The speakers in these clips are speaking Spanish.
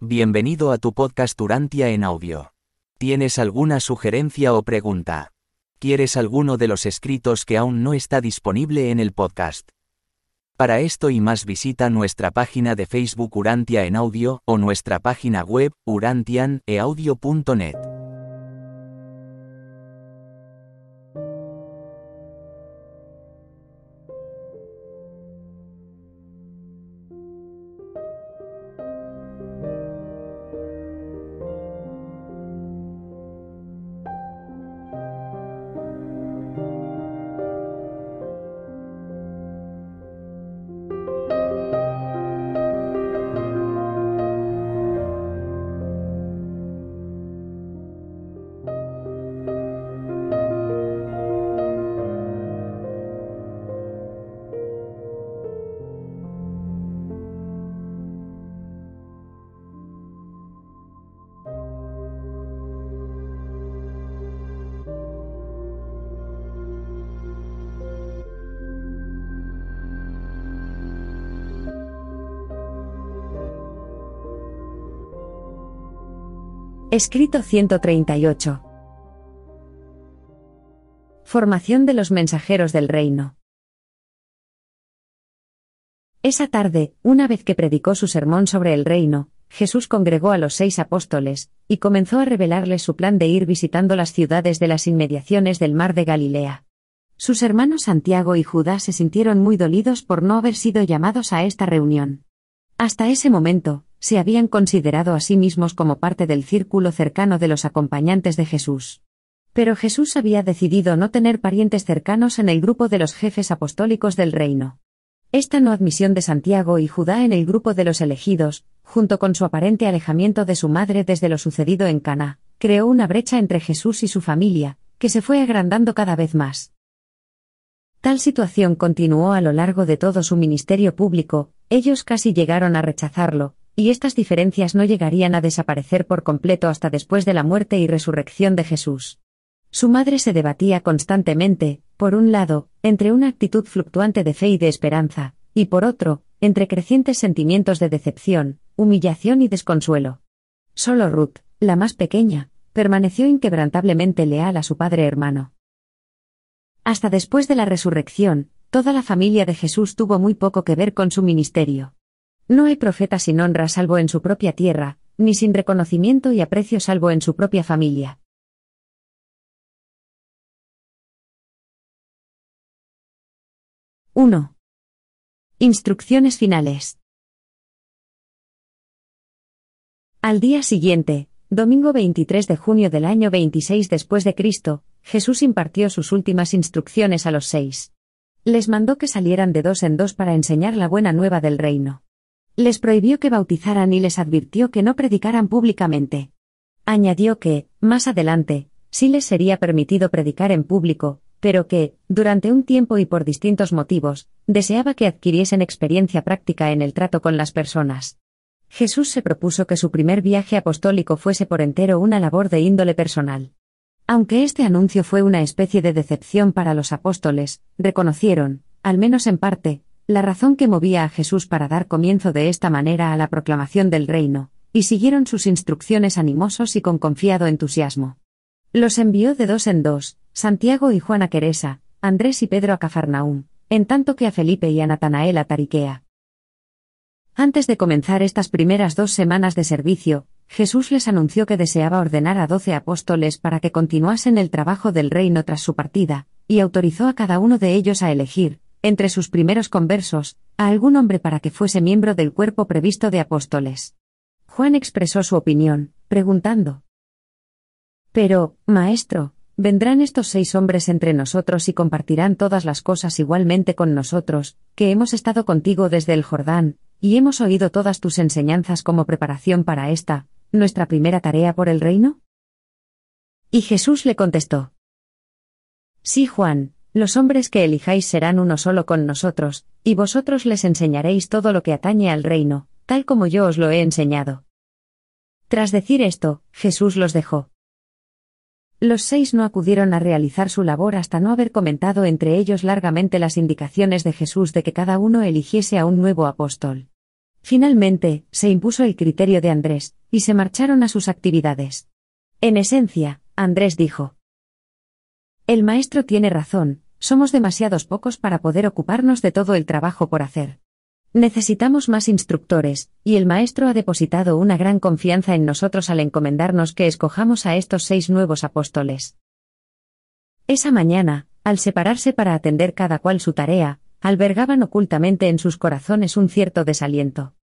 Bienvenido a tu podcast Urantia en audio. ¿Tienes alguna sugerencia o pregunta? ¿Quieres alguno de los escritos que aún no está disponible en el podcast? Para esto y más visita nuestra página de Facebook Urantia en audio o nuestra página web urantianeaudio.net. Escrito 138. Formación de los mensajeros del reino. Esa tarde, una vez que predicó su sermón sobre el reino, Jesús congregó a los seis apóstoles, y comenzó a revelarles su plan de ir visitando las ciudades de las inmediaciones del mar de Galilea. Sus hermanos Santiago y Judas se sintieron muy dolidos por no haber sido llamados a esta reunión. Hasta ese momento, se habían considerado a sí mismos como parte del círculo cercano de los acompañantes de Jesús. Pero Jesús había decidido no tener parientes cercanos en el grupo de los jefes apostólicos del reino. Esta no admisión de Santiago y Judá en el grupo de los elegidos, junto con su aparente alejamiento de su madre desde lo sucedido en Cana, creó una brecha entre Jesús y su familia, que se fue agrandando cada vez más. Tal situación continuó a lo largo de todo su ministerio público, ellos casi llegaron a rechazarlo, y estas diferencias no llegarían a desaparecer por completo hasta después de la muerte y resurrección de Jesús. Su madre se debatía constantemente, por un lado, entre una actitud fluctuante de fe y de esperanza, y por otro, entre crecientes sentimientos de decepción, humillación y desconsuelo. Solo Ruth, la más pequeña, permaneció inquebrantablemente leal a su padre hermano. Hasta después de la resurrección, toda la familia de Jesús tuvo muy poco que ver con su ministerio. No hay profeta sin honra salvo en su propia tierra, ni sin reconocimiento y aprecio salvo en su propia familia. ¡1! Instrucciones finales. Al día siguiente, domingo 23 de junio del año 26 después de Cristo, Jesús impartió sus últimas instrucciones a los seis. Les mandó que salieran de dos en dos para enseñar la buena nueva del reino. Les prohibió que bautizaran y les advirtió que no predicaran públicamente. Añadió que, más adelante, sí les sería permitido predicar en público, pero que, durante un tiempo y por distintos motivos, deseaba que adquiriesen experiencia práctica en el trato con las personas. Jesús se propuso que su primer viaje apostólico fuese por entero una labor de índole personal. Aunque este anuncio fue una especie de decepción para los apóstoles, reconocieron, al menos en parte, la razón que movía a Jesús para dar comienzo de esta manera a la proclamación del reino, y siguieron sus instrucciones animosos y con confiado entusiasmo. Los envió de dos en dos, Santiago y Juan a Queresa, Andrés y Pedro a Cafarnaúm, en tanto que a Felipe y a Natanael a Tariquea. Antes de comenzar estas primeras dos semanas de servicio, Jesús les anunció que deseaba ordenar a doce apóstoles para que continuasen el trabajo del reino tras su partida, y autorizó a cada uno de ellos a elegir, entre sus primeros conversos, a algún hombre para que fuese miembro del cuerpo previsto de apóstoles. Juan expresó su opinión, preguntando. Pero, Maestro, ¿vendrán estos seis hombres entre nosotros y compartirán todas las cosas igualmente con nosotros, que hemos estado contigo desde el Jordán, y hemos oído todas tus enseñanzas como preparación para esta, nuestra primera tarea por el reino? Y Jesús le contestó. Sí, Juan, los hombres que elijáis serán uno solo con nosotros, y vosotros les enseñaréis todo lo que atañe al reino, tal como yo os lo he enseñado. Tras decir esto, Jesús los dejó. Los seis no acudieron a realizar su labor hasta no haber comentado entre ellos largamente las indicaciones de Jesús de que cada uno eligiese a un nuevo apóstol. Finalmente, se impuso el criterio de Andrés, y se marcharon a sus actividades. En esencia, Andrés dijo. El maestro tiene razón, somos demasiados pocos para poder ocuparnos de todo el trabajo por hacer. Necesitamos más instructores, y el maestro ha depositado una gran confianza en nosotros al encomendarnos que escojamos a estos seis nuevos apóstoles. Esa mañana, al separarse para atender cada cual su tarea, albergaban ocultamente en sus corazones un cierto desaliento.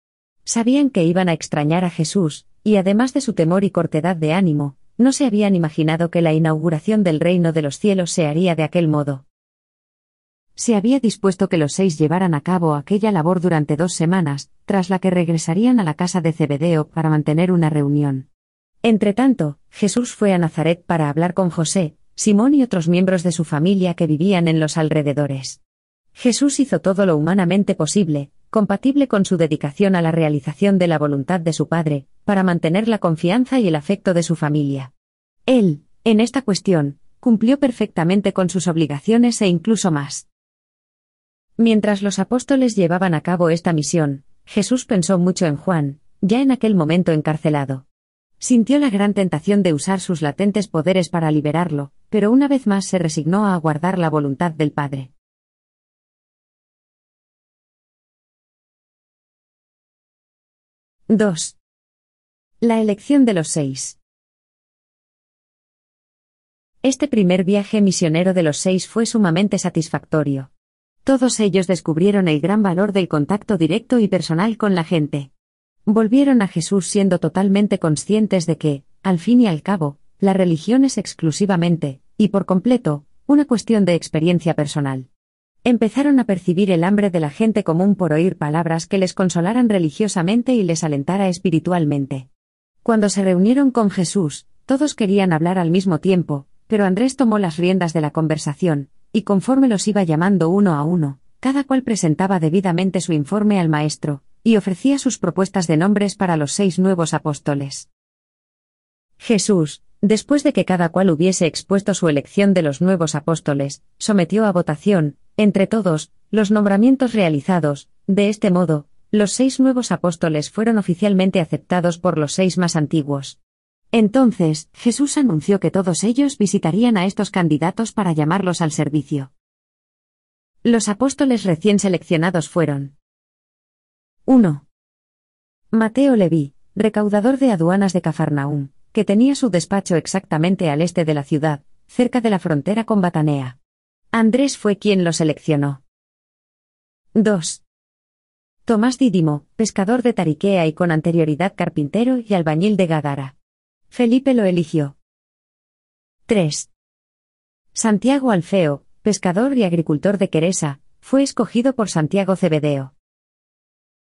Sabían que iban a extrañar a Jesús, y además de su temor y cortedad de ánimo, no se habían imaginado que la inauguración del reino de los cielos se haría de aquel modo. Se había dispuesto que los seis llevaran a cabo aquella labor durante dos semanas, tras la que regresarían a la casa de Zebedeo para mantener una reunión. Entretanto, Jesús fue a Nazaret para hablar con José, Simón y otros miembros de su familia que vivían en los alrededores. Jesús hizo todo lo humanamente posible, compatible con su dedicación a la realización de la voluntad de su Padre, para mantener la confianza y el afecto de su familia. Él, en esta cuestión, cumplió perfectamente con sus obligaciones e incluso más. Mientras los apóstoles llevaban a cabo esta misión, Jesús pensó mucho en Juan, ya en aquel momento encarcelado. Sintió la gran tentación de usar sus latentes poderes para liberarlo, pero una vez más se resignó a aguardar la voluntad del Padre. 2. La elección de los seis. Este primer viaje misionero de los seis fue sumamente satisfactorio. Todos ellos descubrieron el gran valor del contacto directo y personal con la gente. Volvieron a Jesús siendo totalmente conscientes de que, al fin y al cabo, la religión es exclusivamente, y por completo, una cuestión de experiencia personal empezaron a percibir el hambre de la gente común por oír palabras que les consolaran religiosamente y les alentara espiritualmente. Cuando se reunieron con Jesús, todos querían hablar al mismo tiempo, pero Andrés tomó las riendas de la conversación, y conforme los iba llamando uno a uno, cada cual presentaba debidamente su informe al maestro, y ofrecía sus propuestas de nombres para los seis nuevos apóstoles. Jesús, después de que cada cual hubiese expuesto su elección de los nuevos apóstoles, sometió a votación, entre todos, los nombramientos realizados, de este modo, los seis nuevos apóstoles fueron oficialmente aceptados por los seis más antiguos. Entonces, Jesús anunció que todos ellos visitarían a estos candidatos para llamarlos al servicio. Los apóstoles recién seleccionados fueron 1. Mateo Leví, recaudador de aduanas de Cafarnaúm, que tenía su despacho exactamente al este de la ciudad, cerca de la frontera con Batanea. Andrés fue quien lo seleccionó. 2. Tomás Dídimo, pescador de Tariquea y con anterioridad carpintero y albañil de Gadara. Felipe lo eligió. 3. Santiago Alfeo, pescador y agricultor de Queresa, fue escogido por Santiago Cebedeo.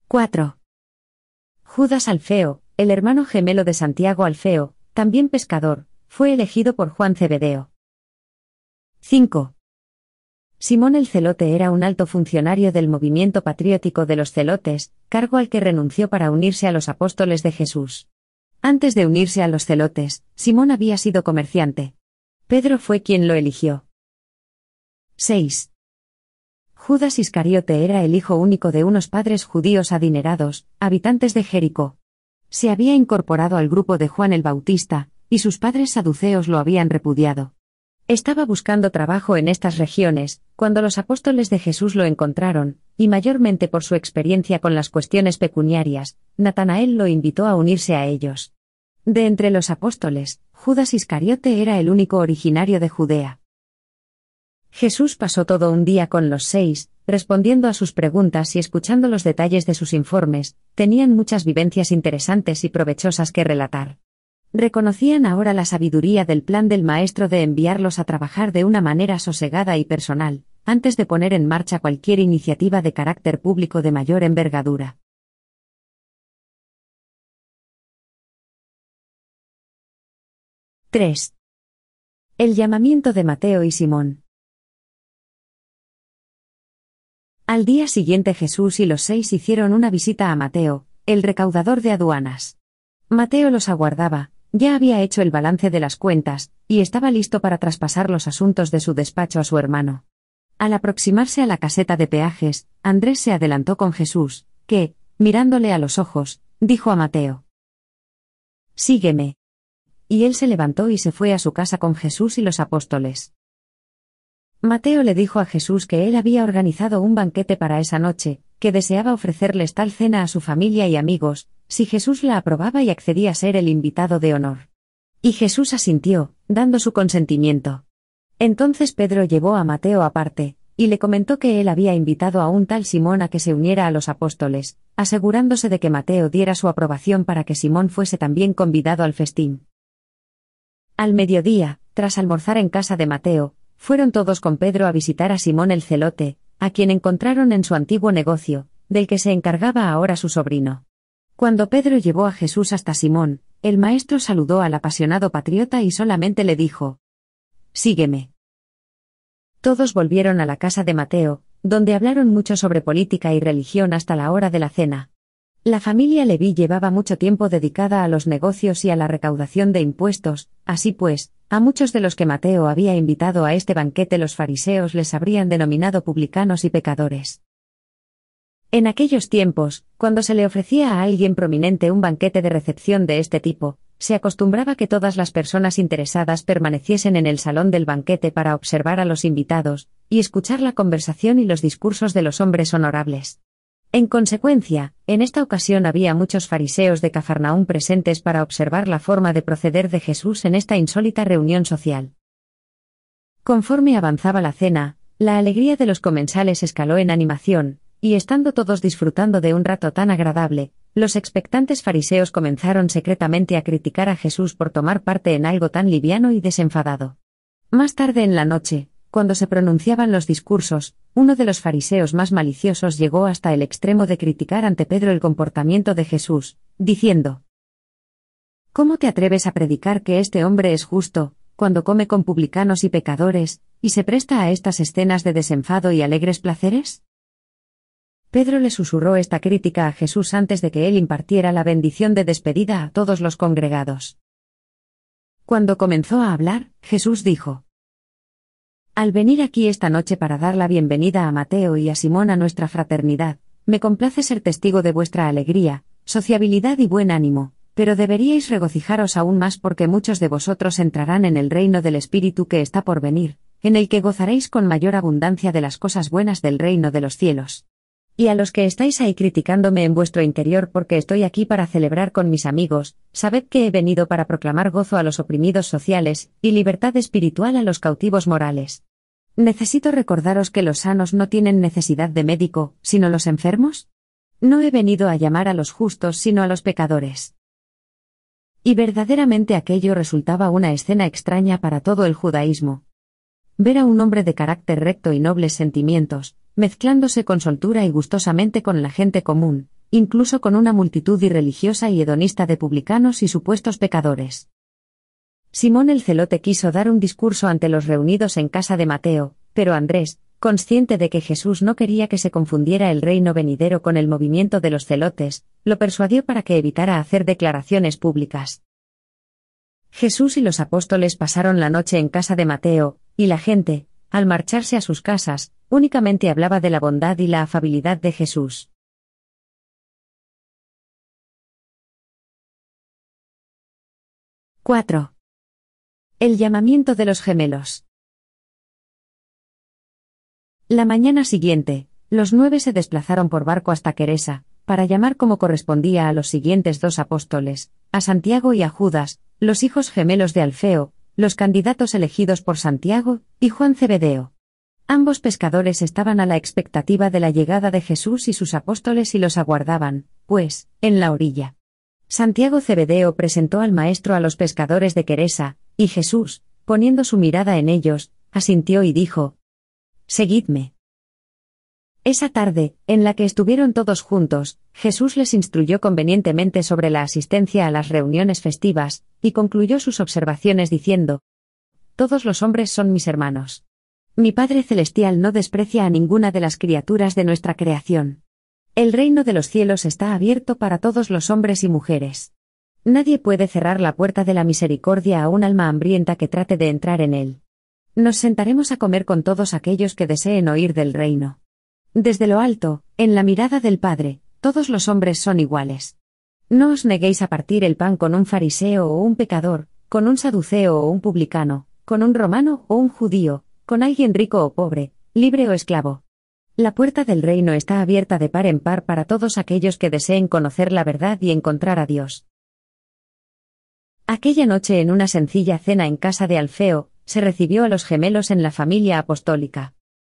4. Judas Alfeo, el hermano gemelo de Santiago Alfeo, también pescador, fue elegido por Juan Cebedeo. 5. Simón el Celote era un alto funcionario del movimiento patriótico de los Celotes, cargo al que renunció para unirse a los apóstoles de Jesús. Antes de unirse a los Celotes, Simón había sido comerciante. Pedro fue quien lo eligió. 6. Judas Iscariote era el hijo único de unos padres judíos adinerados, habitantes de Jericó. Se había incorporado al grupo de Juan el Bautista, y sus padres saduceos lo habían repudiado. Estaba buscando trabajo en estas regiones, cuando los apóstoles de Jesús lo encontraron, y mayormente por su experiencia con las cuestiones pecuniarias, Natanael lo invitó a unirse a ellos. De entre los apóstoles, Judas Iscariote era el único originario de Judea. Jesús pasó todo un día con los seis, respondiendo a sus preguntas y escuchando los detalles de sus informes, tenían muchas vivencias interesantes y provechosas que relatar. Reconocían ahora la sabiduría del plan del Maestro de enviarlos a trabajar de una manera sosegada y personal, antes de poner en marcha cualquier iniciativa de carácter público de mayor envergadura. —3. El llamamiento de Mateo y Simón. Al día siguiente Jesús y los seis hicieron una visita a Mateo, el recaudador de aduanas. Mateo los aguardaba, ya había hecho el balance de las cuentas, y estaba listo para traspasar los asuntos de su despacho a su hermano. Al aproximarse a la caseta de peajes, Andrés se adelantó con Jesús, que, mirándole a los ojos, dijo a Mateo. Sígueme. Y él se levantó y se fue a su casa con Jesús y los apóstoles. Mateo le dijo a Jesús que él había organizado un banquete para esa noche, que deseaba ofrecerles tal cena a su familia y amigos, si Jesús la aprobaba y accedía a ser el invitado de honor. Y Jesús asintió, dando su consentimiento. Entonces Pedro llevó a Mateo aparte, y le comentó que él había invitado a un tal Simón a que se uniera a los apóstoles, asegurándose de que Mateo diera su aprobación para que Simón fuese también convidado al festín. Al mediodía, tras almorzar en casa de Mateo, fueron todos con Pedro a visitar a Simón el celote, a quien encontraron en su antiguo negocio, del que se encargaba ahora su sobrino. Cuando Pedro llevó a Jesús hasta Simón, el maestro saludó al apasionado patriota y solamente le dijo, Sígueme. Todos volvieron a la casa de Mateo, donde hablaron mucho sobre política y religión hasta la hora de la cena. La familia Leví llevaba mucho tiempo dedicada a los negocios y a la recaudación de impuestos, así pues, a muchos de los que Mateo había invitado a este banquete los fariseos les habrían denominado publicanos y pecadores. En aquellos tiempos, cuando se le ofrecía a alguien prominente un banquete de recepción de este tipo, se acostumbraba que todas las personas interesadas permaneciesen en el salón del banquete para observar a los invitados, y escuchar la conversación y los discursos de los hombres honorables. En consecuencia, en esta ocasión había muchos fariseos de Cafarnaún presentes para observar la forma de proceder de Jesús en esta insólita reunión social. Conforme avanzaba la cena, la alegría de los comensales escaló en animación, y estando todos disfrutando de un rato tan agradable, los expectantes fariseos comenzaron secretamente a criticar a Jesús por tomar parte en algo tan liviano y desenfadado. Más tarde en la noche, cuando se pronunciaban los discursos, uno de los fariseos más maliciosos llegó hasta el extremo de criticar ante Pedro el comportamiento de Jesús, diciendo, ¿Cómo te atreves a predicar que este hombre es justo, cuando come con publicanos y pecadores, y se presta a estas escenas de desenfado y alegres placeres? Pedro le susurró esta crítica a Jesús antes de que él impartiera la bendición de despedida a todos los congregados. Cuando comenzó a hablar, Jesús dijo, al venir aquí esta noche para dar la bienvenida a Mateo y a Simón a nuestra fraternidad, me complace ser testigo de vuestra alegría, sociabilidad y buen ánimo, pero deberíais regocijaros aún más porque muchos de vosotros entrarán en el reino del Espíritu que está por venir, en el que gozaréis con mayor abundancia de las cosas buenas del reino de los cielos. Y a los que estáis ahí criticándome en vuestro interior porque estoy aquí para celebrar con mis amigos, sabed que he venido para proclamar gozo a los oprimidos sociales, y libertad espiritual a los cautivos morales. Necesito recordaros que los sanos no tienen necesidad de médico, sino los enfermos. No he venido a llamar a los justos sino a los pecadores. Y verdaderamente aquello resultaba una escena extraña para todo el judaísmo. Ver a un hombre de carácter recto y nobles sentimientos, mezclándose con soltura y gustosamente con la gente común, incluso con una multitud irreligiosa y hedonista de publicanos y supuestos pecadores. Simón el celote quiso dar un discurso ante los reunidos en casa de Mateo, pero Andrés, consciente de que Jesús no quería que se confundiera el reino venidero con el movimiento de los celotes, lo persuadió para que evitara hacer declaraciones públicas. Jesús y los apóstoles pasaron la noche en casa de Mateo, y la gente, al marcharse a sus casas, únicamente hablaba de la bondad y la afabilidad de Jesús. 4. El llamamiento de los gemelos. La mañana siguiente, los nueve se desplazaron por barco hasta Queresa, para llamar como correspondía a los siguientes dos apóstoles, a Santiago y a Judas, los hijos gemelos de Alfeo, los candidatos elegidos por Santiago, y Juan Cebedeo. Ambos pescadores estaban a la expectativa de la llegada de Jesús y sus apóstoles y los aguardaban, pues, en la orilla. Santiago Cebedeo presentó al Maestro a los pescadores de Queresa, y Jesús, poniendo su mirada en ellos, asintió y dijo, Seguidme. Esa tarde, en la que estuvieron todos juntos, Jesús les instruyó convenientemente sobre la asistencia a las reuniones festivas, y concluyó sus observaciones diciendo, Todos los hombres son mis hermanos. Mi Padre Celestial no desprecia a ninguna de las criaturas de nuestra creación. El reino de los cielos está abierto para todos los hombres y mujeres. Nadie puede cerrar la puerta de la misericordia a un alma hambrienta que trate de entrar en él. Nos sentaremos a comer con todos aquellos que deseen oír del reino. Desde lo alto, en la mirada del Padre, todos los hombres son iguales. No os neguéis a partir el pan con un fariseo o un pecador, con un saduceo o un publicano, con un romano o un judío, con alguien rico o pobre, libre o esclavo. La puerta del reino está abierta de par en par para todos aquellos que deseen conocer la verdad y encontrar a Dios. Aquella noche en una sencilla cena en casa de Alfeo, se recibió a los gemelos en la familia apostólica.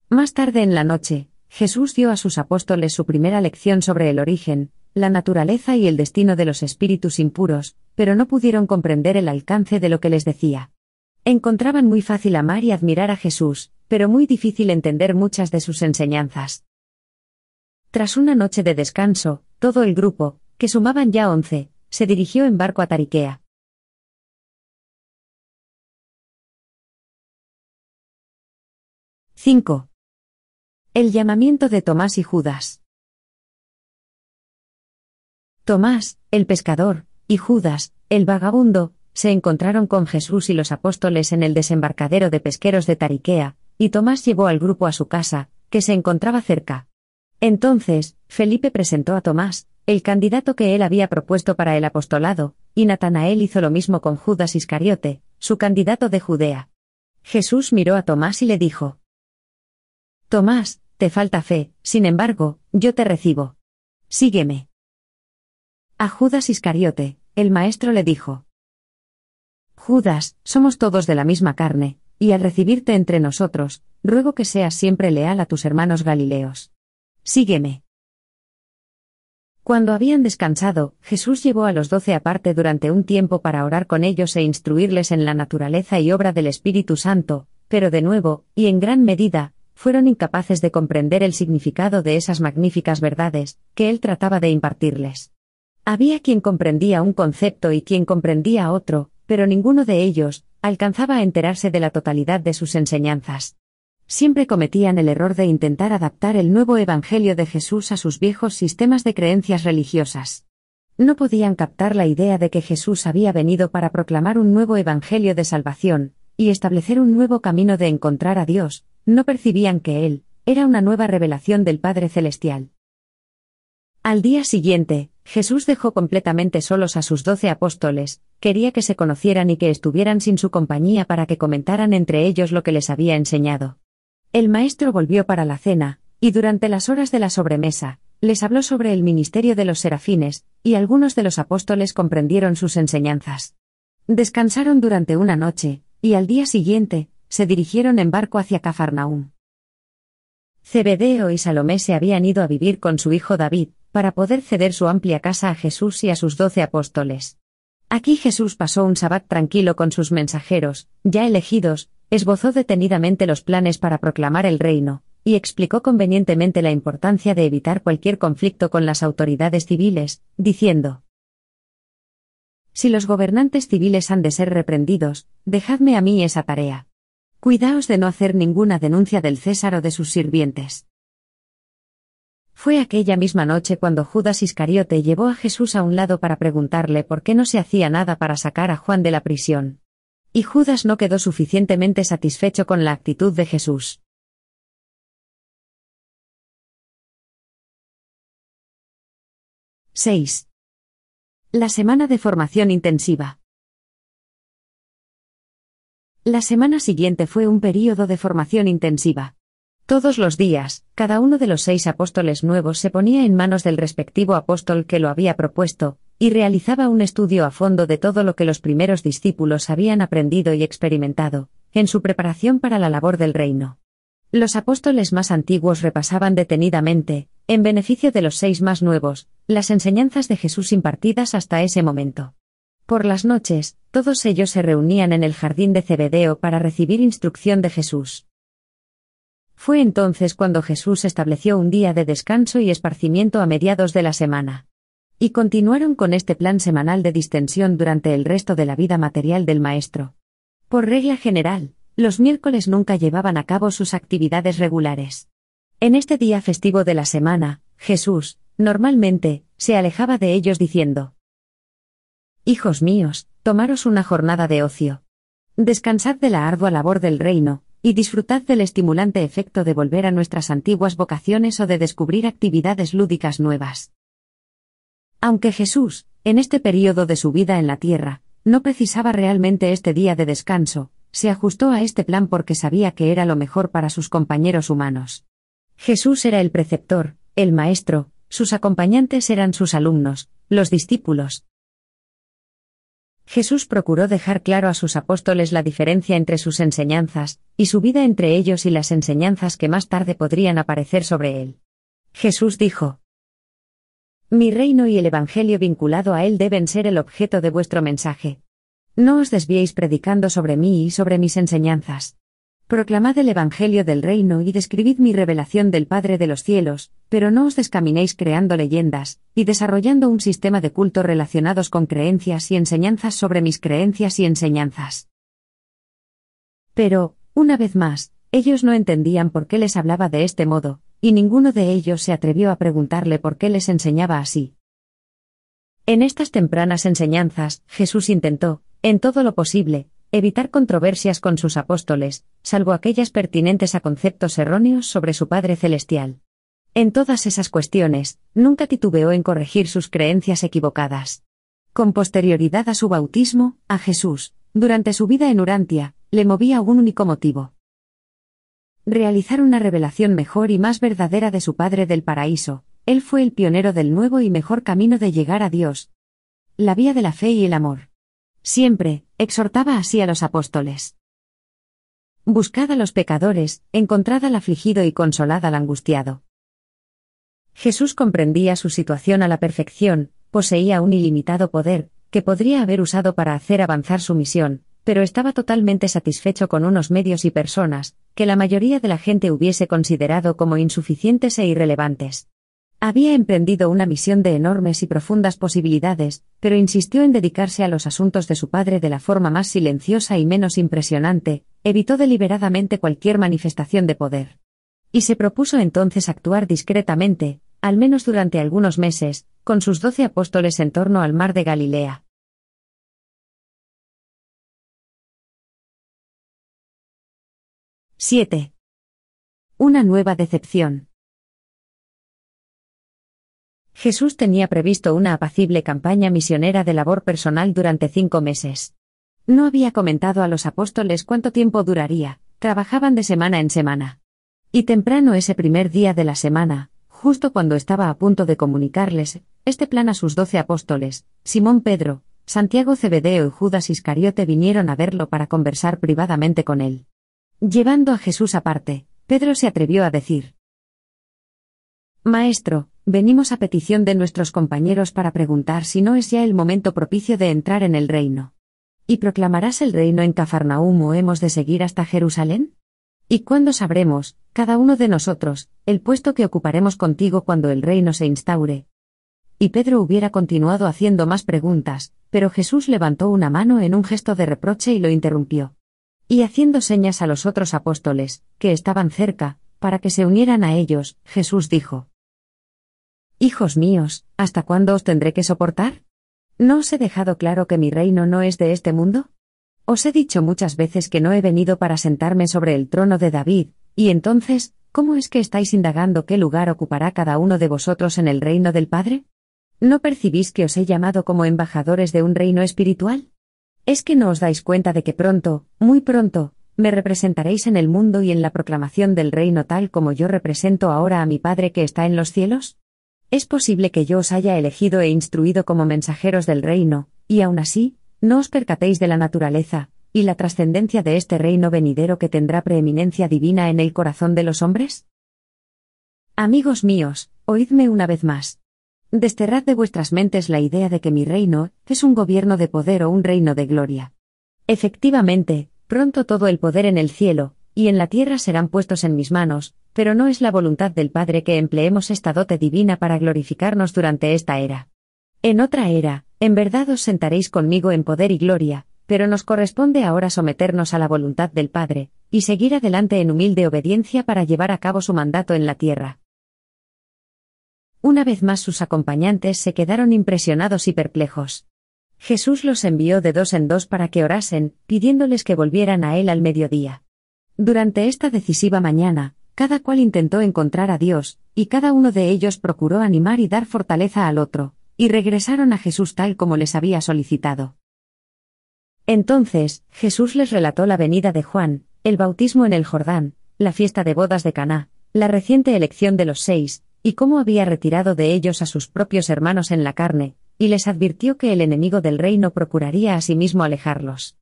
Más tarde en la noche, Jesús dio a sus apóstoles su primera lección sobre el origen, la naturaleza y el destino de los espíritus impuros, pero no pudieron comprender el alcance de lo que les decía. Encontraban muy fácil amar y admirar a Jesús, pero muy difícil entender muchas de sus enseñanzas. Tras una noche de descanso, todo el grupo, que sumaban ya once, se dirigió en barco a Tariquea. 5. El llamamiento de Tomás y Judas. Tomás, el pescador, y Judas, el vagabundo, se encontraron con Jesús y los apóstoles en el desembarcadero de pesqueros de Tariquea, y Tomás llevó al grupo a su casa, que se encontraba cerca. Entonces, Felipe presentó a Tomás, el candidato que él había propuesto para el apostolado, y Natanael hizo lo mismo con Judas Iscariote, su candidato de Judea. Jesús miró a Tomás y le dijo, Tomás, te falta fe, sin embargo, yo te recibo. Sígueme. A Judas Iscariote, el maestro le dijo. Judas, somos todos de la misma carne, y al recibirte entre nosotros, ruego que seas siempre leal a tus hermanos Galileos. Sígueme. Cuando habían descansado, Jesús llevó a los doce aparte durante un tiempo para orar con ellos e instruirles en la naturaleza y obra del Espíritu Santo, pero de nuevo, y en gran medida, fueron incapaces de comprender el significado de esas magníficas verdades que él trataba de impartirles. Había quien comprendía un concepto y quien comprendía otro, pero ninguno de ellos alcanzaba a enterarse de la totalidad de sus enseñanzas. Siempre cometían el error de intentar adaptar el nuevo Evangelio de Jesús a sus viejos sistemas de creencias religiosas. No podían captar la idea de que Jesús había venido para proclamar un nuevo Evangelio de salvación, y establecer un nuevo camino de encontrar a Dios, no percibían que Él, era una nueva revelación del Padre Celestial. Al día siguiente, Jesús dejó completamente solos a sus doce apóstoles, quería que se conocieran y que estuvieran sin su compañía para que comentaran entre ellos lo que les había enseñado. El Maestro volvió para la cena, y durante las horas de la sobremesa, les habló sobre el ministerio de los serafines, y algunos de los apóstoles comprendieron sus enseñanzas. Descansaron durante una noche, y al día siguiente, se dirigieron en barco hacia Cafarnaúm. Zebedeo y Salomé se habían ido a vivir con su hijo David, para poder ceder su amplia casa a Jesús y a sus doce apóstoles. Aquí Jesús pasó un sabbat tranquilo con sus mensajeros, ya elegidos, esbozó detenidamente los planes para proclamar el reino, y explicó convenientemente la importancia de evitar cualquier conflicto con las autoridades civiles, diciendo, Si los gobernantes civiles han de ser reprendidos, dejadme a mí esa tarea. Cuidaos de no hacer ninguna denuncia del César o de sus sirvientes. Fue aquella misma noche cuando Judas Iscariote llevó a Jesús a un lado para preguntarle por qué no se hacía nada para sacar a Juan de la prisión. Y Judas no quedó suficientemente satisfecho con la actitud de Jesús. ¡6! La semana de formación intensiva. La semana siguiente fue un período de formación intensiva. Todos los días, cada uno de los seis apóstoles nuevos se ponía en manos del respectivo apóstol que lo había propuesto, y realizaba un estudio a fondo de todo lo que los primeros discípulos habían aprendido y experimentado, en su preparación para la labor del reino. Los apóstoles más antiguos repasaban detenidamente, en beneficio de los seis más nuevos, las enseñanzas de Jesús impartidas hasta ese momento. Por las noches, todos ellos se reunían en el jardín de Cebedeo para recibir instrucción de Jesús. Fue entonces cuando Jesús estableció un día de descanso y esparcimiento a mediados de la semana. Y continuaron con este plan semanal de distensión durante el resto de la vida material del Maestro. Por regla general, los miércoles nunca llevaban a cabo sus actividades regulares. En este día festivo de la semana, Jesús, normalmente, se alejaba de ellos diciendo, Hijos míos, tomaros una jornada de ocio. Descansad de la ardua labor del reino, y disfrutad del estimulante efecto de volver a nuestras antiguas vocaciones o de descubrir actividades lúdicas nuevas. Aunque Jesús, en este período de su vida en la tierra, no precisaba realmente este día de descanso, se ajustó a este plan porque sabía que era lo mejor para sus compañeros humanos. Jesús era el preceptor, el maestro, sus acompañantes eran sus alumnos, los discípulos. Jesús procuró dejar claro a sus apóstoles la diferencia entre sus enseñanzas, y su vida entre ellos y las enseñanzas que más tarde podrían aparecer sobre él. Jesús dijo, Mi reino y el Evangelio vinculado a él deben ser el objeto de vuestro mensaje. No os desviéis predicando sobre mí y sobre mis enseñanzas. Proclamad el Evangelio del reino y describid mi revelación del Padre de los cielos, pero no os descaminéis creando leyendas, y desarrollando un sistema de culto relacionados con creencias y enseñanzas sobre mis creencias y enseñanzas. Pero, una vez más, ellos no entendían por qué les hablaba de este modo, y ninguno de ellos se atrevió a preguntarle por qué les enseñaba así. En estas tempranas enseñanzas, Jesús intentó, en todo lo posible, evitar controversias con sus apóstoles, salvo aquellas pertinentes a conceptos erróneos sobre su Padre Celestial. En todas esas cuestiones, nunca titubeó en corregir sus creencias equivocadas. Con posterioridad a su bautismo, a Jesús, durante su vida en Urantia, le movía un único motivo. Realizar una revelación mejor y más verdadera de su Padre del Paraíso, él fue el pionero del nuevo y mejor camino de llegar a Dios. La vía de la fe y el amor. Siempre, exhortaba así a los apóstoles. Buscad a los pecadores, encontrad al afligido y consolad al angustiado. Jesús comprendía su situación a la perfección, poseía un ilimitado poder, que podría haber usado para hacer avanzar su misión, pero estaba totalmente satisfecho con unos medios y personas, que la mayoría de la gente hubiese considerado como insuficientes e irrelevantes. Había emprendido una misión de enormes y profundas posibilidades, pero insistió en dedicarse a los asuntos de su padre de la forma más silenciosa y menos impresionante, evitó deliberadamente cualquier manifestación de poder. Y se propuso entonces actuar discretamente, al menos durante algunos meses, con sus doce apóstoles en torno al mar de Galilea. —7. Una nueva decepción. Jesús tenía previsto una apacible campaña misionera de labor personal durante cinco meses. No había comentado a los apóstoles cuánto tiempo duraría, trabajaban de semana en semana. Y temprano ese primer día de la semana, justo cuando estaba a punto de comunicarles este plan a sus doce apóstoles, Simón Pedro, Santiago Cebedeo y Judas Iscariote vinieron a verlo para conversar privadamente con él. Llevando a Jesús aparte, Pedro se atrevió a decir, Maestro, venimos a petición de nuestros compañeros para preguntar si no es ya el momento propicio de entrar en el reino. ¿Y proclamarás el reino en Cafarnaúm o hemos de seguir hasta Jerusalén? ¿Y cuándo sabremos, cada uno de nosotros, el puesto que ocuparemos contigo cuando el reino se instaure? Y Pedro hubiera continuado haciendo más preguntas, pero Jesús levantó una mano en un gesto de reproche y lo interrumpió. Y haciendo señas a los otros apóstoles, que estaban cerca, para que se unieran a ellos, Jesús dijo, Hijos míos, ¿hasta cuándo os tendré que soportar? ¿No os he dejado claro que mi reino no es de este mundo? Os he dicho muchas veces que no he venido para sentarme sobre el trono de David, y entonces, ¿cómo es que estáis indagando qué lugar ocupará cada uno de vosotros en el reino del Padre? ¿No percibís que os he llamado como embajadores de un reino espiritual? ¿Es que no os dais cuenta de que pronto, muy pronto, me representaréis en el mundo y en la proclamación del reino tal como yo represento ahora a mi Padre que está en los cielos? Es posible que yo os haya elegido e instruido como mensajeros del reino, y aún así, no os percatéis de la naturaleza, y la trascendencia de este reino venidero que tendrá preeminencia divina en el corazón de los hombres? Amigos míos, oídme una vez más. Desterrad de vuestras mentes la idea de que mi reino es un gobierno de poder o un reino de gloria. Efectivamente, pronto todo el poder en el cielo, y en la tierra serán puestos en mis manos, pero no es la voluntad del Padre que empleemos esta dote divina para glorificarnos durante esta era. En otra era, en verdad os sentaréis conmigo en poder y gloria, pero nos corresponde ahora someternos a la voluntad del Padre, y seguir adelante en humilde obediencia para llevar a cabo su mandato en la tierra. Una vez más sus acompañantes se quedaron impresionados y perplejos. Jesús los envió de dos en dos para que orasen, pidiéndoles que volvieran a Él al mediodía. Durante esta decisiva mañana, cada cual intentó encontrar a Dios, y cada uno de ellos procuró animar y dar fortaleza al otro, y regresaron a Jesús tal como les había solicitado. Entonces, Jesús les relató la venida de Juan, el bautismo en el Jordán, la fiesta de bodas de Caná, la reciente elección de los seis, y cómo había retirado de ellos a sus propios hermanos en la carne, y les advirtió que el enemigo del reino procuraría asimismo alejarlos.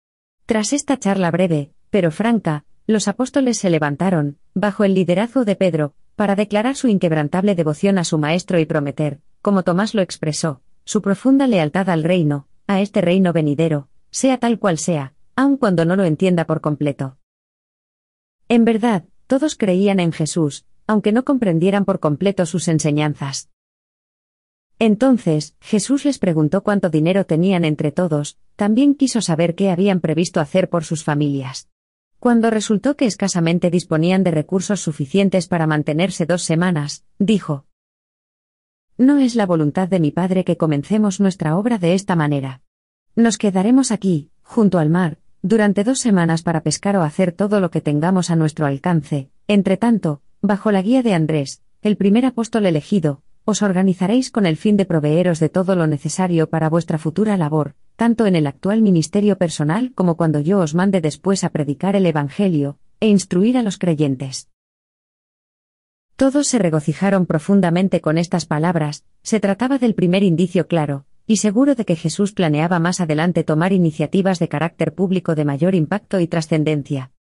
Tras esta charla breve, pero franca, los apóstoles se levantaron, bajo el liderazgo de Pedro, para declarar su inquebrantable devoción a su Maestro y prometer, como Tomás lo expresó, su profunda lealtad al reino, a este reino venidero, sea tal cual sea, aun cuando no lo entienda por completo. En verdad, todos creían en Jesús, aunque no comprendieran por completo sus enseñanzas. Entonces, Jesús les preguntó cuánto dinero tenían entre todos, también quiso saber qué habían previsto hacer por sus familias. Cuando resultó que escasamente disponían de recursos suficientes para mantenerse dos semanas, dijo, No es la voluntad de mi Padre que comencemos nuestra obra de esta manera. Nos quedaremos aquí, junto al mar, durante dos semanas para pescar o hacer todo lo que tengamos a nuestro alcance, entre tanto, bajo la guía de Andrés, el primer apóstol elegido, os organizaréis con el fin de proveeros de todo lo necesario para vuestra futura labor, tanto en el actual ministerio personal como cuando yo os mande después a predicar el Evangelio, e instruir a los creyentes. Todos se regocijaron profundamente con estas palabras, se trataba del primer indicio claro, y seguro de que Jesús planeaba más adelante tomar iniciativas de carácter público de mayor impacto y trascendencia.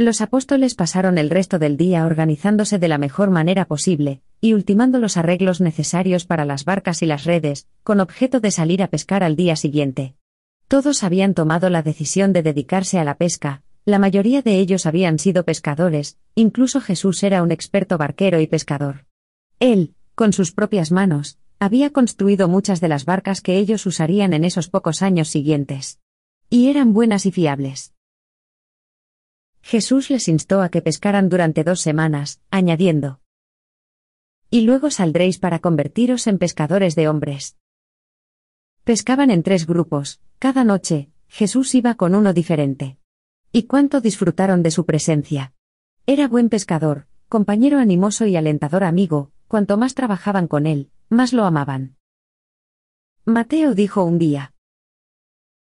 Los apóstoles pasaron el resto del día organizándose de la mejor manera posible, y ultimando los arreglos necesarios para las barcas y las redes, con objeto de salir a pescar al día siguiente. Todos habían tomado la decisión de dedicarse a la pesca, la mayoría de ellos habían sido pescadores, incluso Jesús era un experto barquero y pescador. Él, con sus propias manos, había construido muchas de las barcas que ellos usarían en esos pocos años siguientes. Y eran buenas y fiables. Jesús les instó a que pescaran durante dos semanas, añadiendo, Y luego saldréis para convertiros en pescadores de hombres. Pescaban en tres grupos, cada noche, Jesús iba con uno diferente. Y cuánto disfrutaron de su presencia. Era buen pescador, compañero animoso y alentador amigo, cuanto más trabajaban con él, más lo amaban. Mateo dijo un día.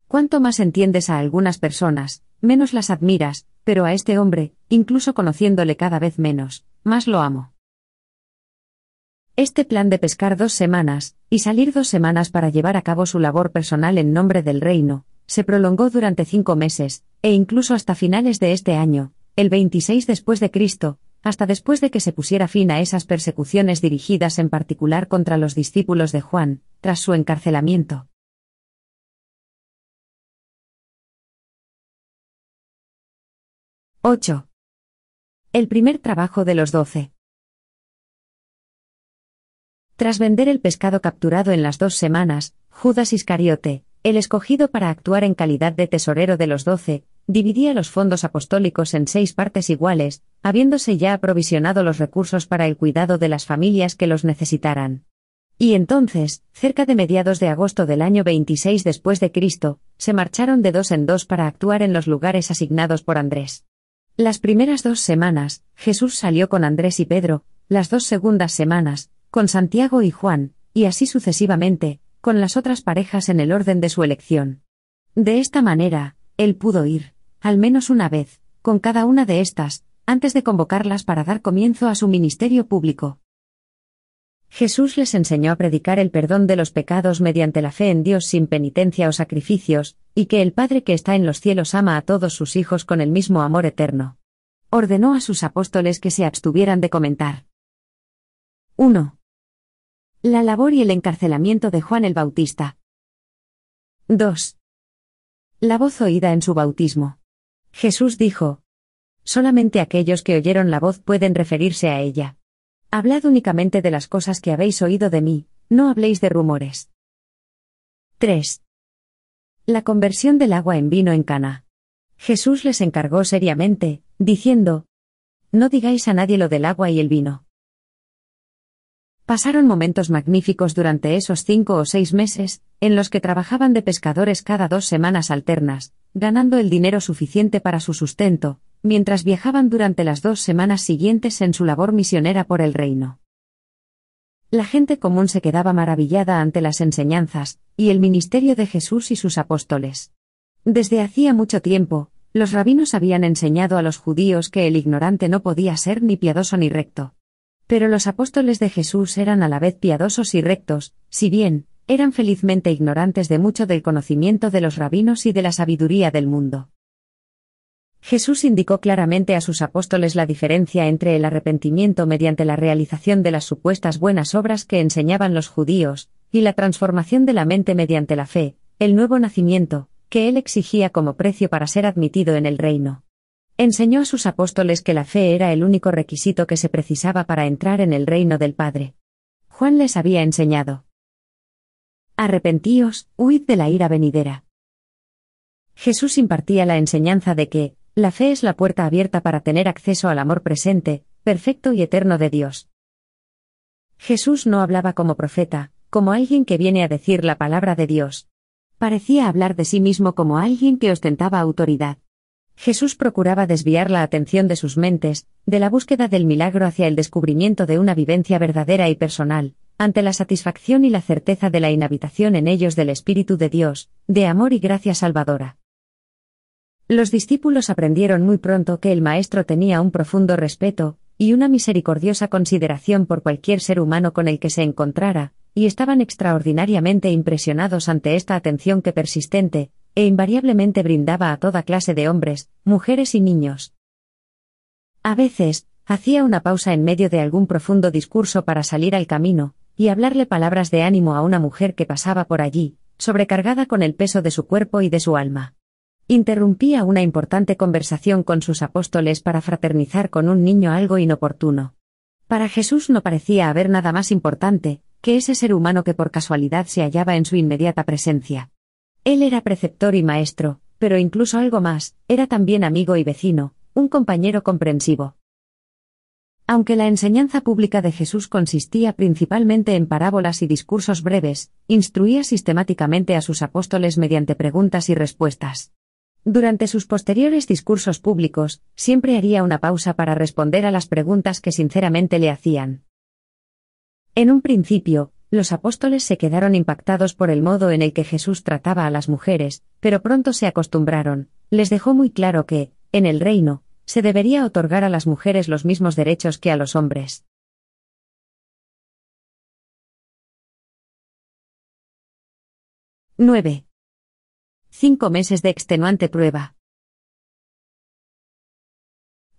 Cuanto más entiendes a algunas personas, menos las admiras, pero a este hombre, incluso conociéndole cada vez menos, más lo amo. Este plan de pescar dos semanas, y salir dos semanas para llevar a cabo su labor personal en nombre del reino, se prolongó durante cinco meses, e incluso hasta finales de este año, el 26 después de Cristo, hasta después de que se pusiera fin a esas persecuciones dirigidas en particular contra los discípulos de Juan, tras su encarcelamiento. 8. El primer trabajo de los doce. Tras vender el pescado capturado en las dos semanas, Judas Iscariote, el escogido para actuar en calidad de tesorero de los doce, dividía los fondos apostólicos en seis partes iguales, habiéndose ya aprovisionado los recursos para el cuidado de las familias que los necesitaran. Y entonces, cerca de mediados de agosto del año 26 después de Cristo, se marcharon de dos en dos para actuar en los lugares asignados por Andrés. Las primeras dos semanas, Jesús salió con Andrés y Pedro, las dos segundas semanas, con Santiago y Juan, y así sucesivamente, con las otras parejas en el orden de su elección. De esta manera, él pudo ir, al menos una vez, con cada una de estas, antes de convocarlas para dar comienzo a su ministerio público. Jesús les enseñó a predicar el perdón de los pecados mediante la fe en Dios sin penitencia o sacrificios, y que el Padre que está en los cielos ama a todos sus hijos con el mismo amor eterno. Ordenó a sus apóstoles que se abstuvieran de comentar. 1. La labor y el encarcelamiento de Juan el Bautista. 2. La voz oída en su bautismo. Jesús dijo, Solamente aquellos que oyeron la voz pueden referirse a ella. Hablad únicamente de las cosas que habéis oído de mí, no habléis de rumores. 3. La conversión del agua en vino en Cana. Jesús les encargó seriamente, diciendo: No digáis a nadie lo del agua y el vino. Pasaron momentos magníficos durante esos cinco o seis meses, en los que trabajaban de pescadores cada dos semanas alternas, ganando el dinero suficiente para su sustento, mientras viajaban durante las dos semanas siguientes en su labor misionera por el reino. La gente común se quedaba maravillada ante las enseñanzas, y el ministerio de Jesús y sus apóstoles. Desde hacía mucho tiempo, los rabinos habían enseñado a los judíos que el ignorante no podía ser ni piadoso ni recto. Pero los apóstoles de Jesús eran a la vez piadosos y rectos, si bien, eran felizmente ignorantes de mucho del conocimiento de los rabinos y de la sabiduría del mundo. Jesús indicó claramente a sus apóstoles la diferencia entre el arrepentimiento mediante la realización de las supuestas buenas obras que enseñaban los judíos, y la transformación de la mente mediante la fe, el nuevo nacimiento, que él exigía como precio para ser admitido en el reino. Enseñó a sus apóstoles que la fe era el único requisito que se precisaba para entrar en el reino del Padre. Juan les había enseñado. Arrepentíos, huid de la ira venidera. Jesús impartía la enseñanza de que, la fe es la puerta abierta para tener acceso al amor presente, perfecto y eterno de Dios. Jesús no hablaba como profeta, como alguien que viene a decir la palabra de Dios. Parecía hablar de sí mismo como alguien que ostentaba autoridad. Jesús procuraba desviar la atención de sus mentes, de la búsqueda del milagro hacia el descubrimiento de una vivencia verdadera y personal, ante la satisfacción y la certeza de la inhabitación en ellos del Espíritu de Dios, de amor y gracia salvadora. Los discípulos aprendieron muy pronto que el Maestro tenía un profundo respeto, y una misericordiosa consideración por cualquier ser humano con el que se encontrara, y estaban extraordinariamente impresionados ante esta atención que persistente, e invariablemente brindaba a toda clase de hombres, mujeres y niños. A veces, hacía una pausa en medio de algún profundo discurso para salir al camino, y hablarle palabras de ánimo a una mujer que pasaba por allí, sobrecargada con el peso de su cuerpo y de su alma. Interrumpía una importante conversación con sus apóstoles para fraternizar con un niño algo inoportuno. Para Jesús no parecía haber nada más importante que ese ser humano que por casualidad se hallaba en su inmediata presencia. Él era preceptor y maestro, pero incluso algo más, era también amigo y vecino, un compañero comprensivo. Aunque la enseñanza pública de Jesús consistía principalmente en parábolas y discursos breves, instruía sistemáticamente a sus apóstoles mediante preguntas y respuestas. Durante sus posteriores discursos públicos, siempre haría una pausa para responder a las preguntas que sinceramente le hacían. En un principio, los apóstoles se quedaron impactados por el modo en el que Jesús trataba a las mujeres, pero pronto se acostumbraron, les dejó muy claro que, en el reino, se debería otorgar a las mujeres los mismos derechos que a los hombres. ¡9! Cinco meses de extenuante prueba.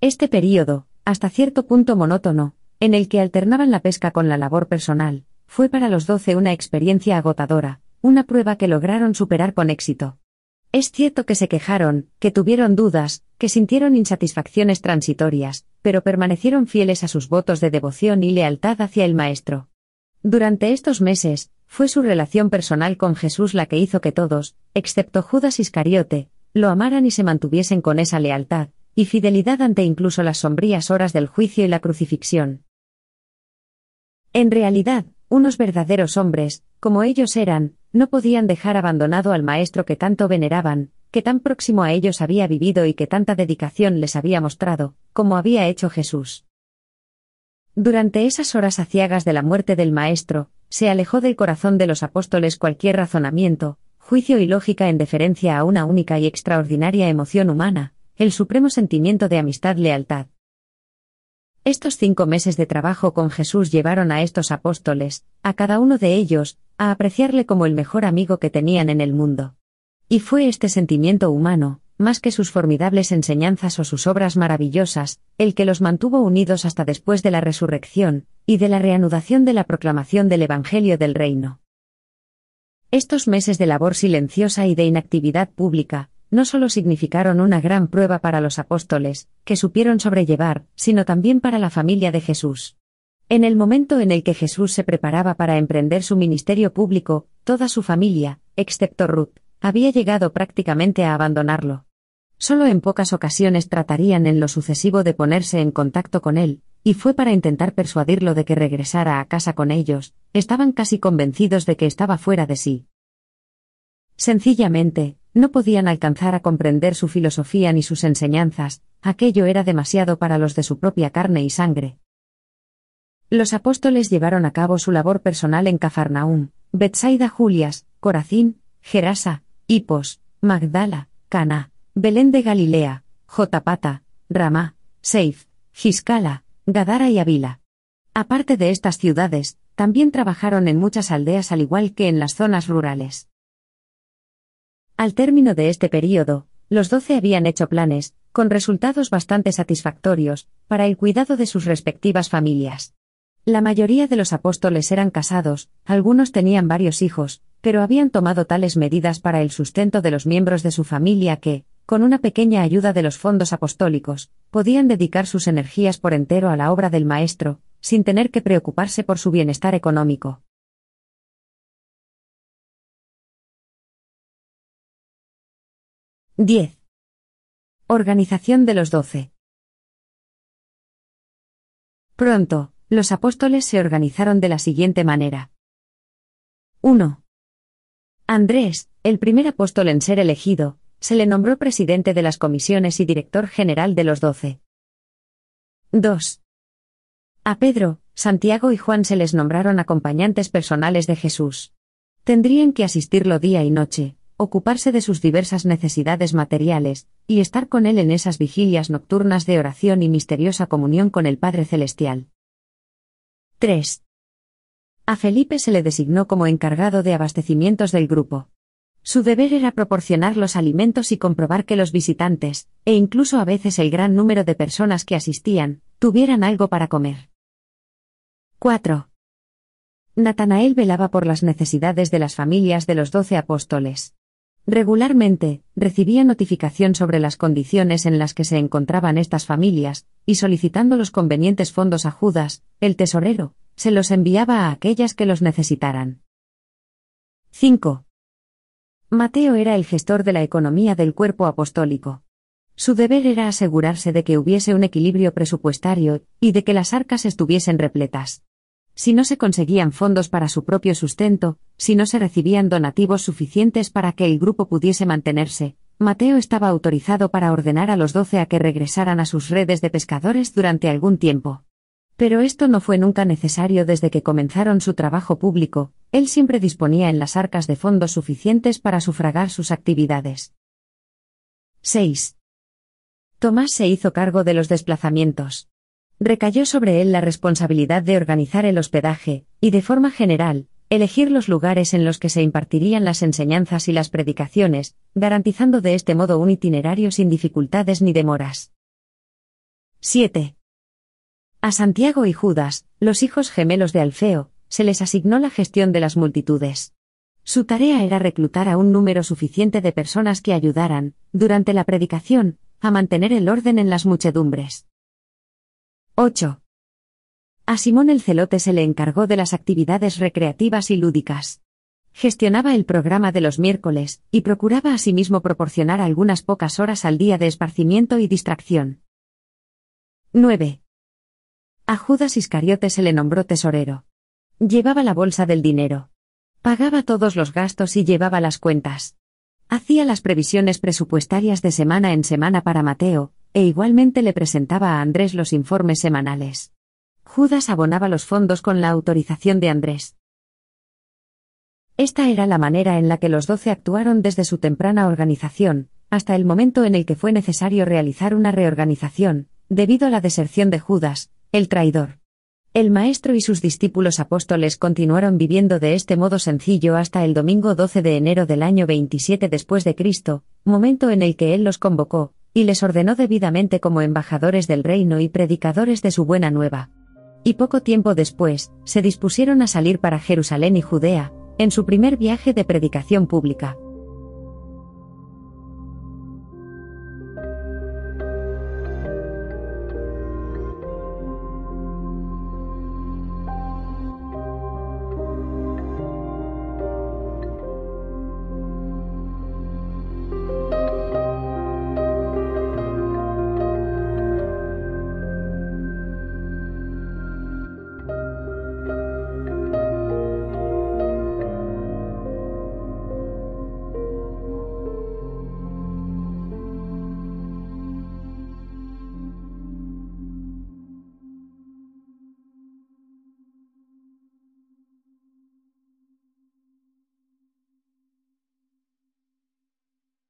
Este período, hasta cierto punto monótono, en el que alternaban la pesca con la labor personal, fue para los doce una experiencia agotadora, una prueba que lograron superar con éxito. Es cierto que se quejaron, que tuvieron dudas, que sintieron insatisfacciones transitorias, pero permanecieron fieles a sus votos de devoción y lealtad hacia el Maestro. Durante estos meses, fue su relación personal con Jesús la que hizo que todos, excepto Judas Iscariote, lo amaran y se mantuviesen con esa lealtad, y fidelidad ante incluso las sombrías horas del juicio y la crucifixión. En realidad, unos verdaderos hombres, como ellos eran, no podían dejar abandonado al Maestro que tanto veneraban, que tan próximo a ellos había vivido y que tanta dedicación les había mostrado, como había hecho Jesús. Durante esas horas aciagas de la muerte del Maestro, se alejó del corazón de los apóstoles cualquier razonamiento, juicio y lógica en deferencia a una única y extraordinaria emoción humana, el supremo sentimiento de amistad-lealtad. Estos cinco meses de trabajo con Jesús llevaron a estos apóstoles, a cada uno de ellos, a apreciarle como el mejor amigo que tenían en el mundo. Y fue este sentimiento humano, más que sus formidables enseñanzas o sus obras maravillosas, el que los mantuvo unidos hasta después de la resurrección, y de la reanudación de la proclamación del Evangelio del Reino. Estos meses de labor silenciosa y de inactividad pública, no solo significaron una gran prueba para los apóstoles, que supieron sobrellevar, sino también para la familia de Jesús. En el momento en el que Jesús se preparaba para emprender su ministerio público, toda su familia, excepto Ruth, había llegado prácticamente a abandonarlo. Solo en pocas ocasiones tratarían en lo sucesivo de ponerse en contacto con él, y fue para intentar persuadirlo de que regresara a casa con ellos, estaban casi convencidos de que estaba fuera de sí. Sencillamente, no podían alcanzar a comprender su filosofía ni sus enseñanzas, aquello era demasiado para los de su propia carne y sangre. Los apóstoles llevaron a cabo su labor personal en Cafarnaúm, Betsaida Julias, Corazín, Gerasa, Hipos, Magdala, Cana, Belén de Galilea, Jotapata, Ramá, Seif, Giscala, Gadara y Avila. Aparte de estas ciudades, también trabajaron en muchas aldeas al igual que en las zonas rurales. Al término de este período, los doce habían hecho planes, con resultados bastante satisfactorios, para el cuidado de sus respectivas familias. La mayoría de los apóstoles eran casados, algunos tenían varios hijos, pero habían tomado tales medidas para el sustento de los miembros de su familia que, con una pequeña ayuda de los fondos apostólicos, podían dedicar sus energías por entero a la obra del Maestro, sin tener que preocuparse por su bienestar económico. Diez. Organización de los Doce. Pronto, los apóstoles se organizaron de la siguiente manera. 1. Andrés, el primer apóstol en ser elegido, se le nombró presidente de las comisiones y director general de los doce. 2. A Pedro, Santiago y Juan se les nombraron acompañantes personales de Jesús. Tendrían que asistirlo día y noche, ocuparse de sus diversas necesidades materiales, y estar con él en esas vigilias nocturnas de oración y misteriosa comunión con el Padre Celestial. 3. A Felipe se le designó como encargado de abastecimientos del grupo. Su deber era proporcionar los alimentos y comprobar que los visitantes, e incluso a veces el gran número de personas que asistían, tuvieran algo para comer. 4. Natanael velaba por las necesidades de las familias de los doce apóstoles. Regularmente, recibía notificación sobre las condiciones en las que se encontraban estas familias, y solicitando los convenientes fondos a Judas, el tesorero, se los enviaba a aquellas que los necesitaran. 5. Mateo era el gestor de la economía del cuerpo apostólico. Su deber era asegurarse de que hubiese un equilibrio presupuestario, y de que las arcas estuviesen repletas. Si no se conseguían fondos para su propio sustento, si no se recibían donativos suficientes para que el grupo pudiese mantenerse, Mateo estaba autorizado para ordenar a los doce a que regresaran a sus redes de pescadores durante algún tiempo. Pero esto no fue nunca necesario desde que comenzaron su trabajo público, él siempre disponía en las arcas de fondos suficientes para sufragar sus actividades. 6. Tomás se hizo cargo de los desplazamientos. Recayó sobre él la responsabilidad de organizar el hospedaje, y de forma general, elegir los lugares en los que se impartirían las enseñanzas y las predicaciones, garantizando de este modo un itinerario sin dificultades ni demoras. 7. A Santiago y Judas, los hijos gemelos de Alfeo, se les asignó la gestión de las multitudes. Su tarea era reclutar a un número suficiente de personas que ayudaran, durante la predicación, a mantener el orden en las muchedumbres. 8. A Simón el Celote se le encargó de las actividades recreativas y lúdicas. Gestionaba el programa de los miércoles, y procuraba asimismo proporcionar algunas pocas horas al día de esparcimiento y distracción. 9. A Judas Iscariote se le nombró tesorero. Llevaba la bolsa del dinero. Pagaba todos los gastos y llevaba las cuentas. Hacía las previsiones presupuestarias de semana en semana para Mateo, e igualmente le presentaba a Andrés los informes semanales. Judas abonaba los fondos con la autorización de Andrés. Esta era la manera en la que los doce actuaron desde su temprana organización, hasta el momento en el que fue necesario realizar una reorganización, debido a la deserción de Judas, el traidor. El maestro y sus discípulos apóstoles continuaron viviendo de este modo sencillo hasta el domingo 12 de enero del año 27 después de Cristo, momento en el que él los convocó, y les ordenó debidamente como embajadores del reino y predicadores de su buena nueva y poco tiempo después, se dispusieron a salir para Jerusalén y Judea, en su primer viaje de predicación pública.